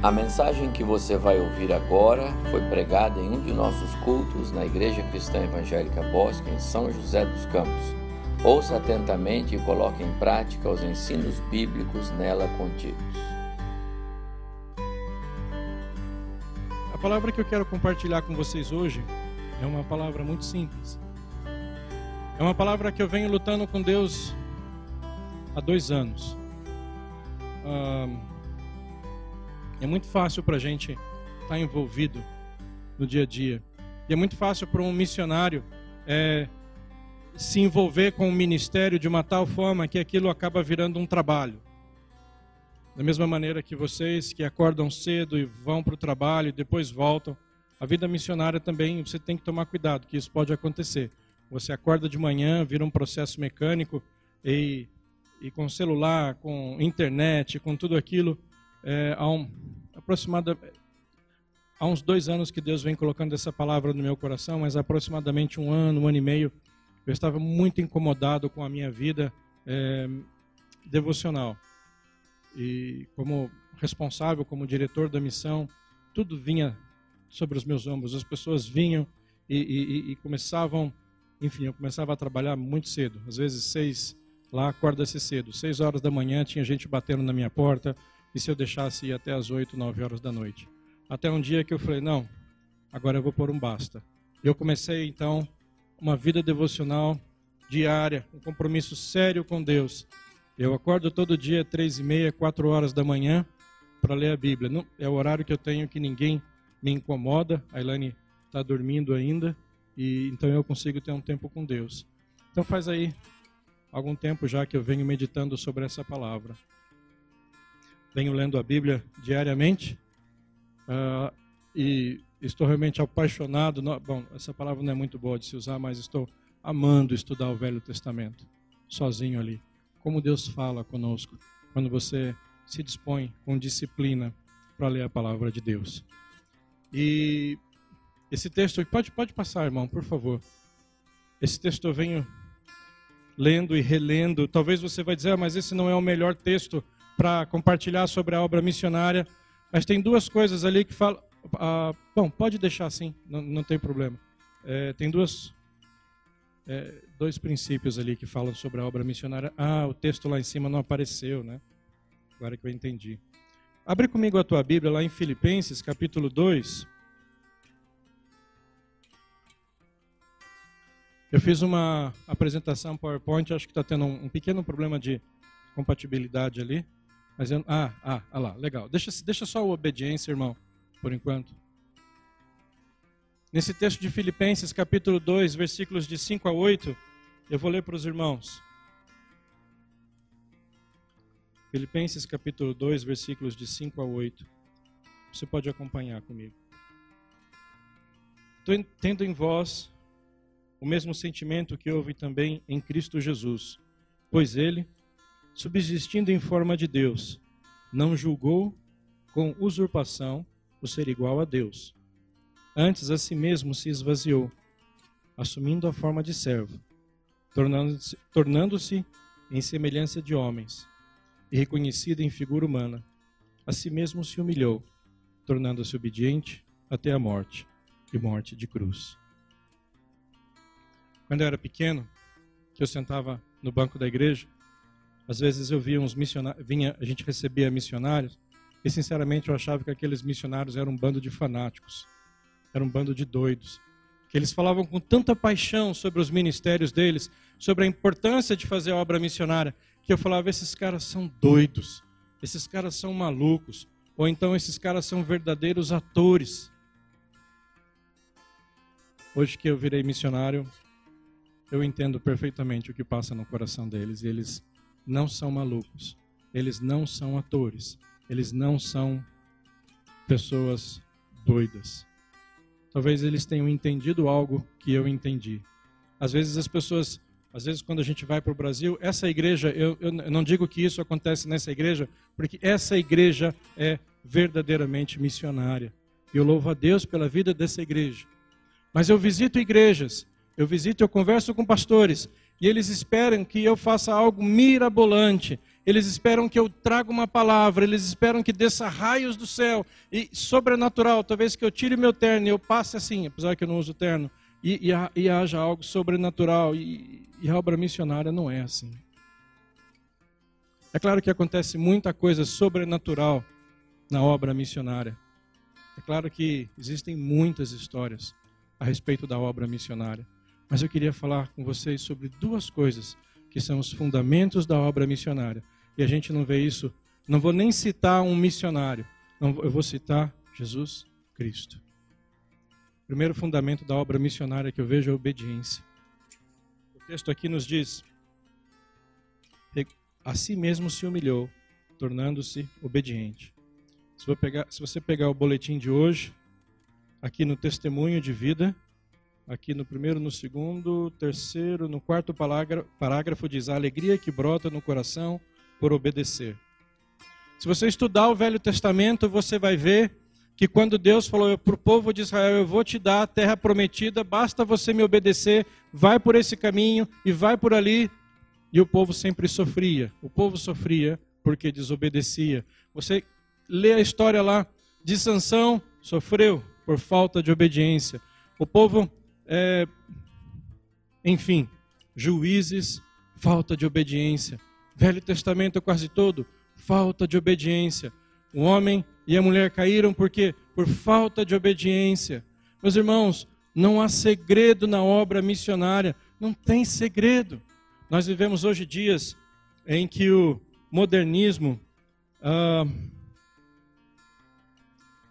A mensagem que você vai ouvir agora foi pregada em um de nossos cultos na Igreja Cristã Evangélica Bosque, em São José dos Campos. Ouça atentamente e coloque em prática os ensinos bíblicos nela contidos. A palavra que eu quero compartilhar com vocês hoje é uma palavra muito simples. É uma palavra que eu venho lutando com Deus há dois anos. É muito fácil para a gente estar tá envolvido no dia a dia. E é muito fácil para um missionário é, se envolver com o ministério de uma tal forma que aquilo acaba virando um trabalho. Da mesma maneira que vocês que acordam cedo e vão para o trabalho e depois voltam, a vida missionária também você tem que tomar cuidado, que isso pode acontecer. Você acorda de manhã, vira um processo mecânico e e com celular, com internet, com tudo aquilo, é, há, um, há uns dois anos que Deus vem colocando essa palavra no meu coração, mas aproximadamente um ano, um ano e meio, eu estava muito incomodado com a minha vida é, devocional. E como responsável, como diretor da missão, tudo vinha sobre os meus ombros. As pessoas vinham e, e, e começavam, enfim, eu começava a trabalhar muito cedo, às vezes seis, Lá acorda-se cedo. Seis horas da manhã tinha gente batendo na minha porta. E se eu deixasse ir até as oito, nove horas da noite? Até um dia que eu falei, não, agora eu vou pôr um basta. Eu comecei então uma vida devocional diária, um compromisso sério com Deus. Eu acordo todo dia três e meia, quatro horas da manhã para ler a Bíblia. Não, é o horário que eu tenho que ninguém me incomoda. A Elaine está dormindo ainda e então eu consigo ter um tempo com Deus. Então faz aí algum tempo já que eu venho meditando sobre essa palavra. Venho lendo a Bíblia diariamente uh, e estou realmente apaixonado. No, bom, essa palavra não é muito boa de se usar, mas estou amando estudar o Velho Testamento, sozinho ali. Como Deus fala conosco quando você se dispõe com disciplina para ler a palavra de Deus. E esse texto, pode, pode passar, irmão, por favor. Esse texto eu venho lendo e relendo. Talvez você vai dizer, ah, mas esse não é o melhor texto para compartilhar sobre a obra missionária. Mas tem duas coisas ali que falam. Ah, bom, pode deixar assim, não, não tem problema. É, tem duas, é, dois princípios ali que falam sobre a obra missionária. Ah, o texto lá em cima não apareceu, né? Agora que eu entendi. Abre comigo a tua Bíblia lá em Filipenses, capítulo 2. Eu fiz uma apresentação PowerPoint, acho que está tendo um, um, pequeno problema de compatibilidade ali. Mas eu, ah, ah, ah lá, legal. Deixa, deixa só o obediência, irmão, por enquanto. Nesse texto de Filipenses, capítulo 2, versículos de 5 a 8, eu vou ler para os irmãos. Filipenses, capítulo 2, versículos de 5 a 8. Você pode acompanhar comigo. Tendo em vós o mesmo sentimento que houve também em Cristo Jesus, pois ele, subsistindo em forma de Deus, não julgou com usurpação o ser igual a Deus. Antes a si mesmo se esvaziou, assumindo a forma de servo, tornando-se tornando em semelhança de homens, e reconhecido em figura humana, a si mesmo se humilhou, tornando-se obediente até a morte e morte de cruz. Quando eu era pequeno, que eu sentava no banco da igreja, às vezes eu via uns missionários, vinha, a gente recebia missionários, e sinceramente eu achava que aqueles missionários eram um bando de fanáticos, eram um bando de doidos, que eles falavam com tanta paixão sobre os ministérios deles, sobre a importância de fazer a obra missionária, que eu falava: esses caras são doidos, esses caras são malucos, ou então esses caras são verdadeiros atores. Hoje que eu virei missionário, eu entendo perfeitamente o que passa no coração deles. E eles não são malucos. Eles não são atores. Eles não são pessoas doidas. Talvez eles tenham entendido algo que eu entendi. Às vezes as pessoas, às vezes quando a gente vai para o Brasil, essa igreja, eu, eu não digo que isso acontece nessa igreja, porque essa igreja é verdadeiramente missionária. Eu louvo a Deus pela vida dessa igreja. Mas eu visito igrejas eu visito, eu converso com pastores e eles esperam que eu faça algo mirabolante. eles esperam que eu traga uma palavra, eles esperam que desça raios do céu e sobrenatural, talvez que eu tire meu terno e eu passe assim, apesar que eu não uso terno, e, e, e haja algo sobrenatural. E, e a obra missionária não é assim. É claro que acontece muita coisa sobrenatural na obra missionária. É claro que existem muitas histórias a respeito da obra missionária. Mas eu queria falar com vocês sobre duas coisas que são os fundamentos da obra missionária. E a gente não vê isso. Não vou nem citar um missionário. Não, eu vou citar Jesus Cristo. O primeiro fundamento da obra missionária que eu vejo é a obediência. O texto aqui nos diz: a si mesmo se humilhou, tornando-se obediente. Se, pegar, se você pegar o boletim de hoje, aqui no testemunho de vida, aqui no primeiro, no segundo, terceiro, no quarto parágrafo, diz a alegria que brota no coração por obedecer. Se você estudar o Velho Testamento, você vai ver que quando Deus falou para o povo de Israel, eu vou te dar a terra prometida, basta você me obedecer, vai por esse caminho e vai por ali. E o povo sempre sofria. O povo sofria porque desobedecia. Você lê a história lá de Sansão, sofreu por falta de obediência. O povo é, enfim, juízes, falta de obediência. Velho Testamento quase todo, falta de obediência. O homem e a mulher caíram porque por falta de obediência. Meus irmãos, não há segredo na obra missionária, não tem segredo. Nós vivemos hoje dias em que o modernismo. Ah,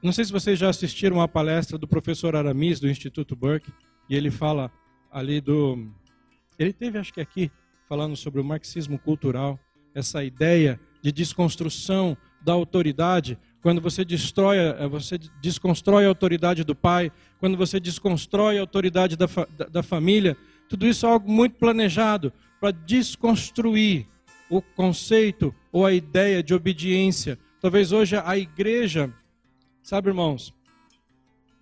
não sei se vocês já assistiram a palestra do professor Aramis do Instituto Burke e ele fala ali do. Ele teve, acho que aqui, falando sobre o marxismo cultural, essa ideia de desconstrução da autoridade, quando você destrói, você desconstrói a autoridade do pai, quando você desconstrói a autoridade da, da, da família, tudo isso é algo muito planejado para desconstruir o conceito ou a ideia de obediência. Talvez hoje a igreja, sabe, irmãos,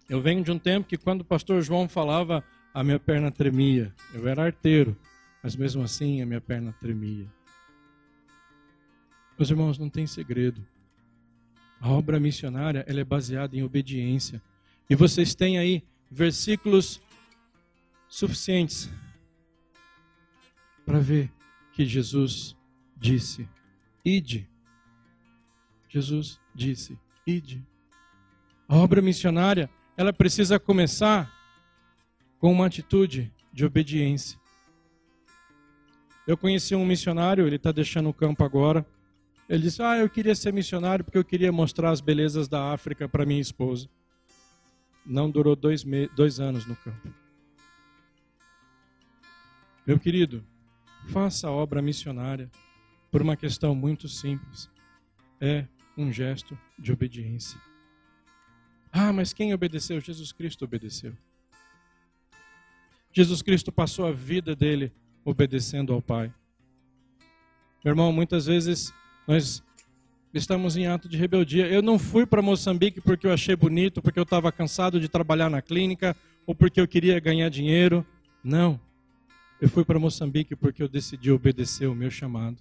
eu venho de um tempo que quando o pastor João falava, a minha perna tremia. Eu era arteiro, mas mesmo assim a minha perna tremia. Meus irmãos, não tem segredo. A obra missionária ela é baseada em obediência. E vocês têm aí versículos suficientes para ver que Jesus disse: Ide. Jesus disse: Ide. A obra missionária ela precisa começar com uma atitude de obediência. Eu conheci um missionário, ele está deixando o campo agora. Ele disse: Ah, eu queria ser missionário porque eu queria mostrar as belezas da África para minha esposa. Não durou dois, dois anos no campo. Meu querido, faça a obra missionária por uma questão muito simples: é um gesto de obediência. Ah, mas quem obedeceu? Jesus Cristo obedeceu. Jesus Cristo passou a vida dele obedecendo ao Pai. Meu irmão, muitas vezes nós estamos em ato de rebeldia. Eu não fui para Moçambique porque eu achei bonito, porque eu estava cansado de trabalhar na clínica ou porque eu queria ganhar dinheiro. Não. Eu fui para Moçambique porque eu decidi obedecer o meu chamado.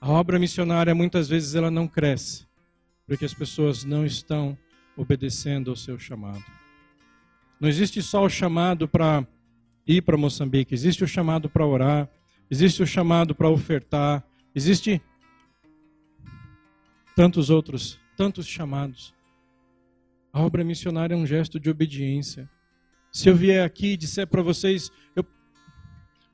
A obra missionária muitas vezes ela não cresce porque as pessoas não estão obedecendo ao seu chamado. Não existe só o chamado para ir para Moçambique, existe o chamado para orar, existe o chamado para ofertar, existe tantos outros, tantos chamados. A obra missionária é um gesto de obediência. Se eu vier aqui e disser para vocês, eu,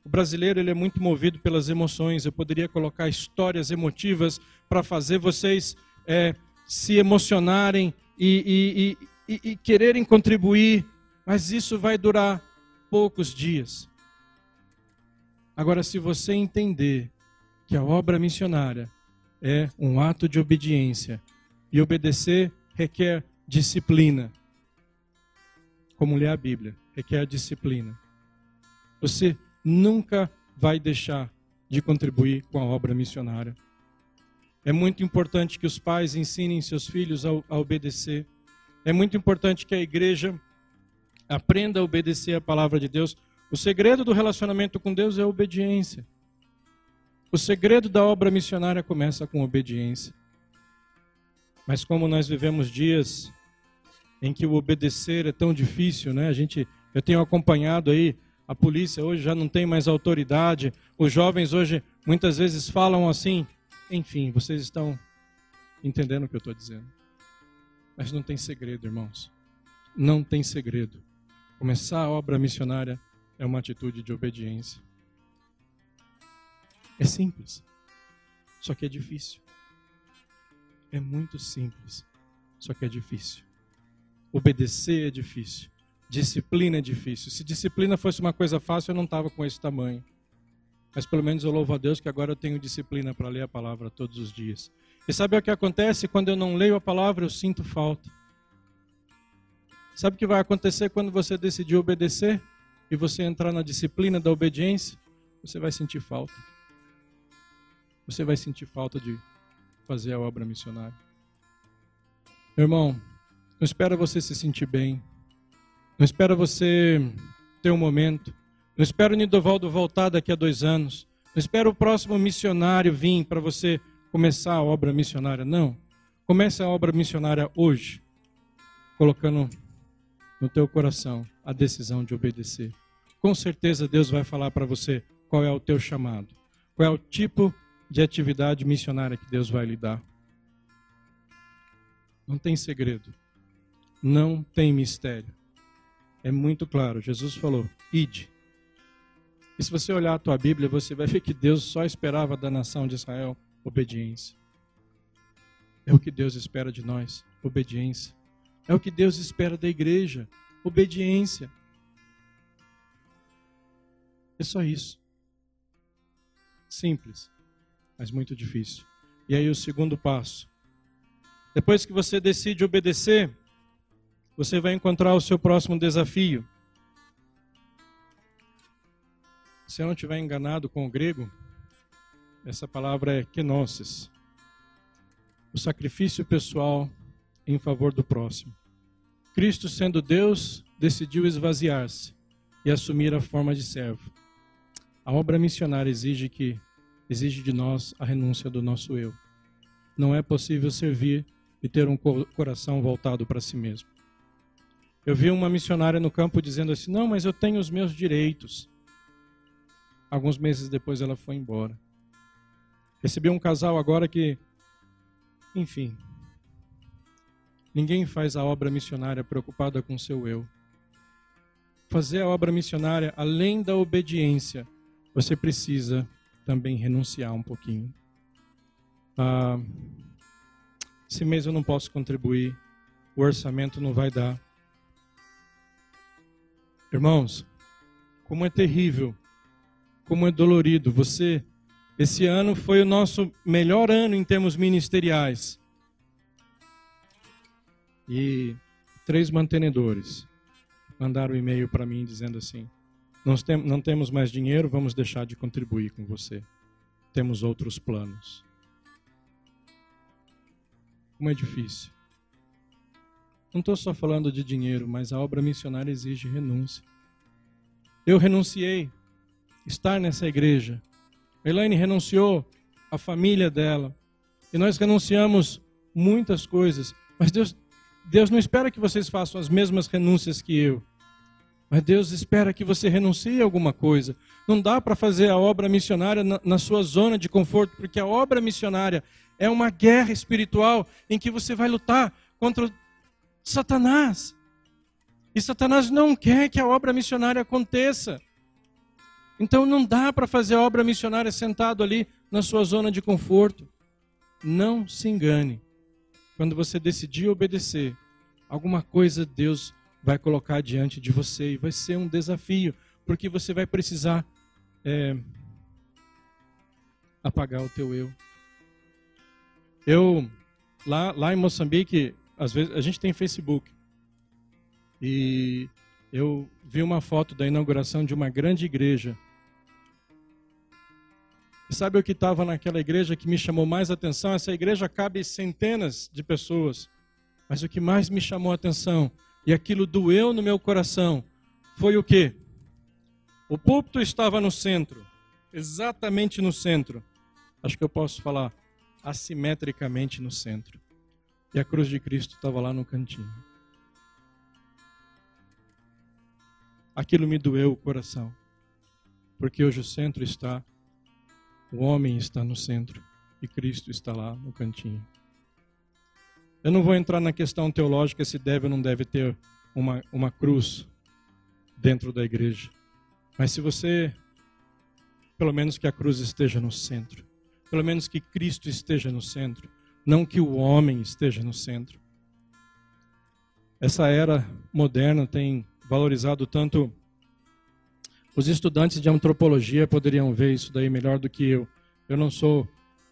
o brasileiro ele é muito movido pelas emoções. Eu poderia colocar histórias emotivas para fazer vocês é, se emocionarem e, e, e, e quererem contribuir, mas isso vai durar poucos dias. Agora, se você entender que a obra missionária é um ato de obediência e obedecer requer disciplina, como lê a Bíblia, requer disciplina. Você nunca vai deixar de contribuir com a obra missionária. É muito importante que os pais ensinem seus filhos a, a obedecer. É muito importante que a igreja aprenda a obedecer a palavra de Deus. O segredo do relacionamento com Deus é a obediência. O segredo da obra missionária começa com obediência. Mas como nós vivemos dias em que o obedecer é tão difícil, né? A gente, eu tenho acompanhado aí a polícia hoje já não tem mais autoridade. Os jovens hoje muitas vezes falam assim. Enfim, vocês estão entendendo o que eu estou dizendo. Mas não tem segredo, irmãos. Não tem segredo. Começar a obra missionária é uma atitude de obediência. É simples, só que é difícil. É muito simples, só que é difícil. Obedecer é difícil. Disciplina é difícil. Se disciplina fosse uma coisa fácil, eu não estava com esse tamanho. Mas pelo menos eu louvo a Deus que agora eu tenho disciplina para ler a palavra todos os dias. E sabe o que acontece? Quando eu não leio a palavra, eu sinto falta. Sabe o que vai acontecer quando você decidir obedecer e você entrar na disciplina da obediência? Você vai sentir falta. Você vai sentir falta de fazer a obra missionária. Meu irmão, não espera você se sentir bem. Não espera você ter um momento. Não espera o Nidovaldo voltar daqui a dois anos. Não espera o próximo missionário vir para você começar a obra missionária. Não. Comece a obra missionária hoje, colocando no teu coração a decisão de obedecer. Com certeza Deus vai falar para você qual é o teu chamado, qual é o tipo de atividade missionária que Deus vai lhe dar. Não tem segredo. Não tem mistério. É muito claro. Jesus falou: ide. E se você olhar a tua Bíblia, você vai ver que Deus só esperava da nação de Israel obediência. É o que Deus espera de nós, obediência. É o que Deus espera da igreja, obediência. É só isso. Simples, mas muito difícil. E aí o segundo passo. Depois que você decide obedecer, você vai encontrar o seu próximo desafio. Se eu não estiver enganado com o grego, essa palavra é kenosis. O sacrifício pessoal em favor do próximo. Cristo, sendo Deus, decidiu esvaziar-se e assumir a forma de servo. A obra missionária exige que exige de nós a renúncia do nosso eu. Não é possível servir e ter um coração voltado para si mesmo. Eu vi uma missionária no campo dizendo assim: Não, mas eu tenho os meus direitos. Alguns meses depois ela foi embora. Recebi um casal agora que, enfim, ninguém faz a obra missionária preocupada com seu eu. Fazer a obra missionária, além da obediência, você precisa também renunciar um pouquinho. Ah, esse mês eu não posso contribuir, o orçamento não vai dar. Irmãos, como é terrível, como é dolorido. Você, esse ano foi o nosso melhor ano em termos ministeriais. E três mantenedores mandaram um e-mail para mim dizendo assim: Nós tem, não temos mais dinheiro, vamos deixar de contribuir com você. Temos outros planos. Como é difícil. Não estou só falando de dinheiro, mas a obra missionária exige renúncia. Eu renunciei estar nessa igreja. A Elaine renunciou a família dela. E nós renunciamos muitas coisas. Mas Deus, Deus não espera que vocês façam as mesmas renúncias que eu. Mas Deus espera que você renuncie a alguma coisa. Não dá para fazer a obra missionária na, na, sua zona de conforto, porque a obra missionária é uma guerra espiritual em que você vai lutar contra Satanás. E Satanás não quer que a obra missionária aconteça. Então não dá para fazer a obra missionária sentado ali na sua zona de conforto. Não se engane. Quando você decidir obedecer, alguma coisa Deus vai colocar diante de você e vai ser um desafio, porque você vai precisar é, apagar o teu eu. Eu lá, lá em Moçambique às vezes a gente tem Facebook. E eu vi uma foto da inauguração de uma grande igreja. E sabe o que estava naquela igreja que me chamou mais atenção? Essa igreja cabe centenas de pessoas. Mas o que mais me chamou atenção e aquilo doeu no meu coração foi o que? O púlpito estava no centro, exatamente no centro, acho que eu posso falar assimetricamente no centro. E a cruz de Cristo estava lá no cantinho. Aquilo me doeu o coração, porque hoje o centro está, o homem está no centro e Cristo está lá no cantinho. Eu não vou entrar na questão teológica se deve ou não deve ter uma, uma cruz dentro da igreja. Mas se você, pelo menos que a cruz esteja no centro, pelo menos que Cristo esteja no centro, não que o homem esteja no centro. Essa era moderna tem valorizado tanto. Os estudantes de antropologia poderiam ver isso daí melhor do que eu. Eu não sou,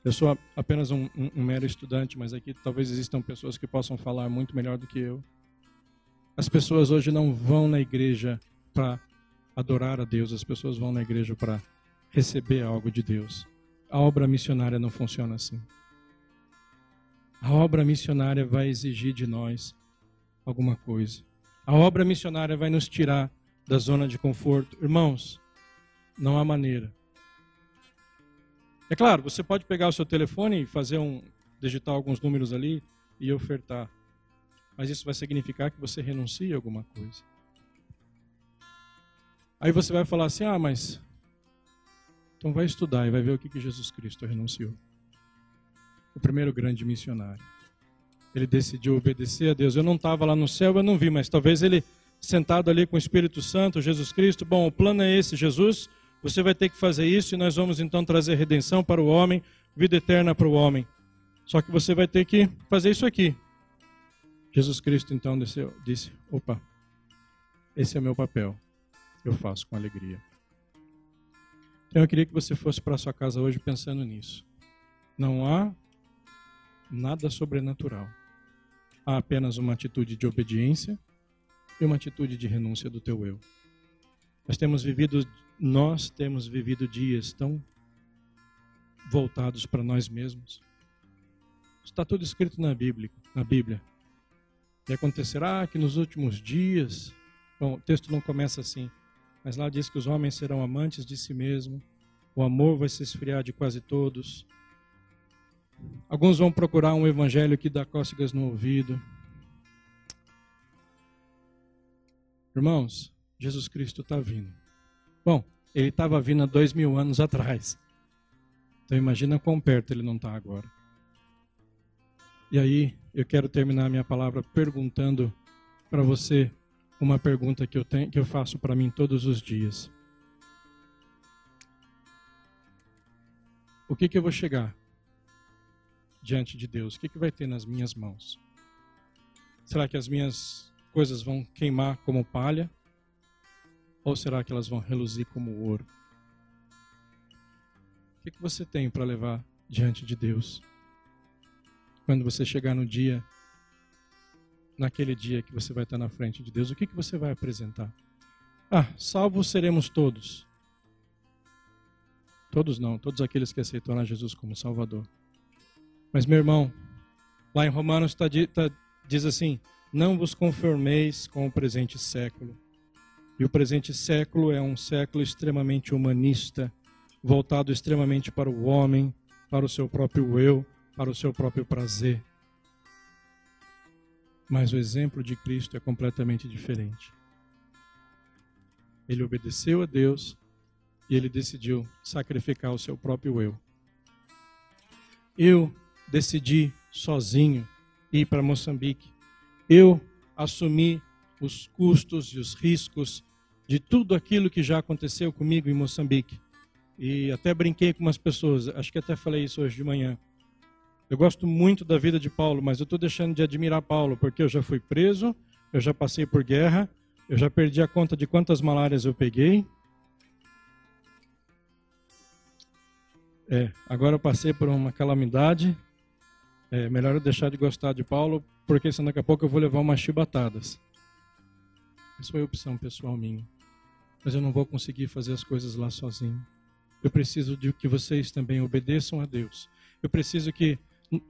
eu sou apenas um, um, um mero estudante, mas aqui talvez existam pessoas que possam falar muito melhor do que eu. As pessoas hoje não vão na igreja para adorar a Deus, as pessoas vão na igreja para receber algo de Deus. A obra missionária não funciona assim. A obra missionária vai exigir de nós alguma coisa. A obra missionária vai nos tirar da zona de conforto. Irmãos, não há maneira. É claro, você pode pegar o seu telefone e fazer um digitar alguns números ali e ofertar. Mas isso vai significar que você renuncia a alguma coisa. Aí você vai falar assim: ah, mas. Então vai estudar e vai ver o que, que Jesus Cristo renunciou. O primeiro grande missionário. Ele decidiu obedecer a Deus. Eu não estava lá no céu, eu não vi, mas talvez ele, sentado ali com o Espírito Santo, Jesus Cristo, bom, o plano é esse, Jesus, você vai ter que fazer isso e nós vamos então trazer redenção para o homem, vida eterna para o homem. Só que você vai ter que fazer isso aqui. Jesus Cristo então desceu, disse: opa, esse é meu papel eu faço com alegria. Então eu queria que você fosse para sua casa hoje pensando nisso. Não há nada sobrenatural. Há apenas uma atitude de obediência e uma atitude de renúncia do teu eu. Nós temos vivido, nós temos vivido dias tão voltados para nós mesmos. Está tudo escrito na Bíblia, na Bíblia. E acontecerá que nos últimos dias, bom, o texto não começa assim, mas lá diz que os homens serão amantes de si mesmo, o amor vai se esfriar de quase todos. Alguns vão procurar um evangelho que dá cócegas no ouvido. Irmãos, Jesus Cristo está vindo. Bom, ele estava vindo há dois mil anos atrás. Então imagina quão perto ele não está agora. E aí eu quero terminar minha palavra perguntando para você uma pergunta que eu, tenho, que eu faço para mim todos os dias. O que, que eu vou chegar diante de Deus? O que, que vai ter nas minhas mãos? Será que as minhas coisas vão queimar como palha? Ou será que elas vão reluzir como ouro? O que, você tem para levar diante de Deus? Quando você chegar no dia naquele dia que você vai estar na frente de Deus, o que, que você vai apresentar? Ah, salvos seremos todos. Todos não, todos aqueles que aceitaram Jesus como Salvador. Mas, meu irmão, lá em Romanos tá, tá, diz assim: Não vos conformeis com o presente século. E o presente século é um século extremamente humanista, voltado extremamente para o homem, para o seu próprio eu, para o seu próprio prazer. Mas o exemplo de Cristo é completamente diferente. Ele obedeceu a Deus e ele decidiu sacrificar o seu próprio eu. Eu decidi sozinho ir para Moçambique. Eu assumi os custos e os riscos de tudo aquilo que já aconteceu comigo em Moçambique. E até brinquei com umas pessoas, acho que até falei isso hoje de manhã. Eu gosto muito da vida de Paulo, mas eu estou deixando de admirar Paulo, porque eu já fui preso, eu já passei por guerra, eu já perdi a conta de quantas malárias eu peguei. É, agora eu passei por uma calamidade. É melhor eu deixar de gostar de Paulo, porque senão daqui a pouco eu vou levar umas chibatadas. Isso foi opção pessoal minha. Mas eu não vou conseguir fazer as coisas lá sozinho. Eu preciso de que vocês também obedeçam a Deus. Eu preciso que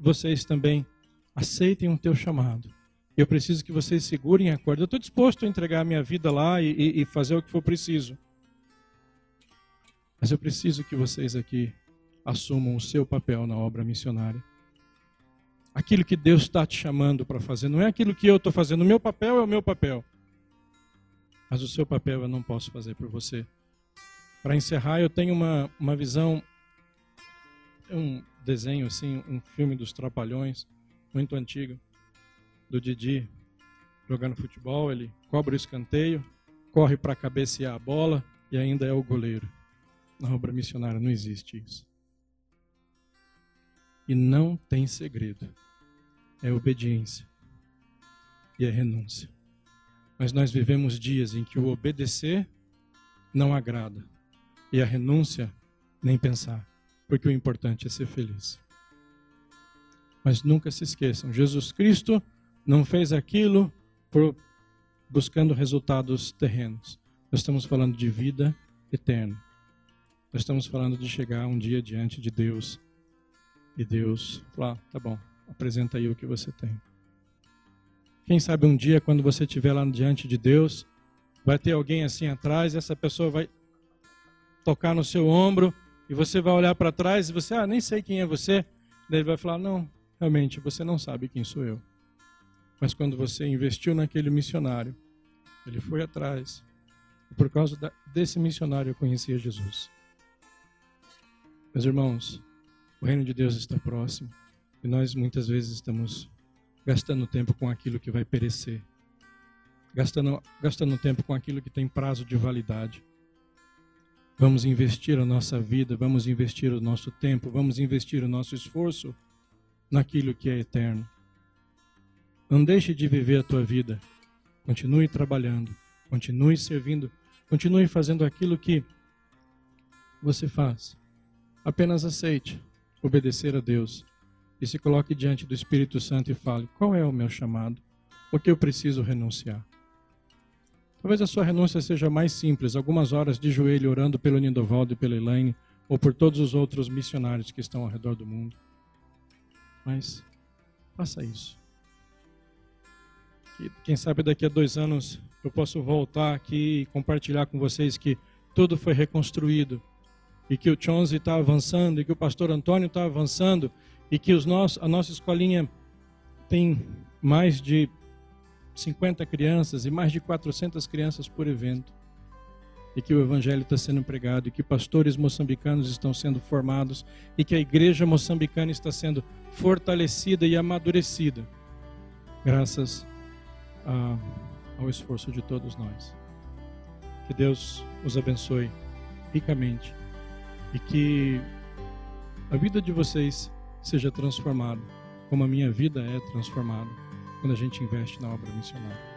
vocês também aceitem o teu chamado. Eu preciso que vocês segurem a corda. Eu estou disposto a entregar a minha vida lá e, e, e fazer o que for preciso. Mas eu preciso que vocês aqui assumam o seu papel na obra missionária. Aquilo que Deus está te chamando para fazer, não é aquilo que eu estou fazendo. O meu papel é o meu papel. Mas o seu papel eu não posso fazer por você. Para encerrar, eu tenho uma, uma visão, um desenho assim, um filme dos Trapalhões, muito antigo, do Didi jogando futebol, ele cobra o escanteio, corre para cabecear a bola e ainda é o goleiro. Na obra missionária não existe isso. E não tem segredo. É obediência e é renúncia. Mas nós vivemos dias em que o obedecer não agrada e a renúncia nem pensar, porque o importante é ser feliz. Mas nunca se esqueçam, Jesus Cristo não fez aquilo por buscando resultados terrenos. Nós estamos falando de vida eterna. Nós estamos falando de chegar um dia diante de Deus e Deus falar: tá bom, apresenta aí o que você tem. Quem sabe um dia, quando você estiver lá diante de Deus, vai ter alguém assim atrás, essa pessoa vai tocar no seu ombro, e você vai olhar para trás e você, ah, nem sei quem é você. Daí ele vai falar: não, realmente, você não sabe quem sou eu. Mas quando você investiu naquele missionário, ele foi atrás. E por causa desse missionário eu conhecia Jesus. Meus irmãos, o reino de Deus está próximo e nós muitas vezes estamos gastando tempo com aquilo que vai perecer, gastando, gastando tempo com aquilo que tem prazo de validade. Vamos investir a nossa vida, vamos investir o nosso tempo, vamos investir o nosso esforço naquilo que é eterno. Não deixe de viver a tua vida. Continue trabalhando, continue servindo, continue fazendo aquilo que você faz. Apenas aceite obedecer a Deus e se coloque diante do Espírito Santo e fale: qual é o meu chamado? O que eu preciso renunciar? Talvez a sua renúncia seja mais simples, algumas horas de joelho orando pelo Nindovaldo e pela Elaine, ou por todos os outros missionários que estão ao redor do mundo. Mas faça isso. Que, quem sabe daqui a dois anos eu posso voltar aqui e compartilhar com vocês que tudo foi reconstruído e que o Chonzi está avançando e que o pastor Antônio está avançando e que os nossos, a nossa escolinha tem mais de 50 crianças e mais de 400 crianças por evento e que o evangelho está sendo pregado e que pastores moçambicanos estão sendo formados e que a igreja moçambicana está sendo fortalecida e amadurecida graças a, ao esforço de todos nós. Que Deus os abençoe ricamente e que a vida de vocês seja transformada, como a minha vida é transformada quando a gente investe na obra missionária.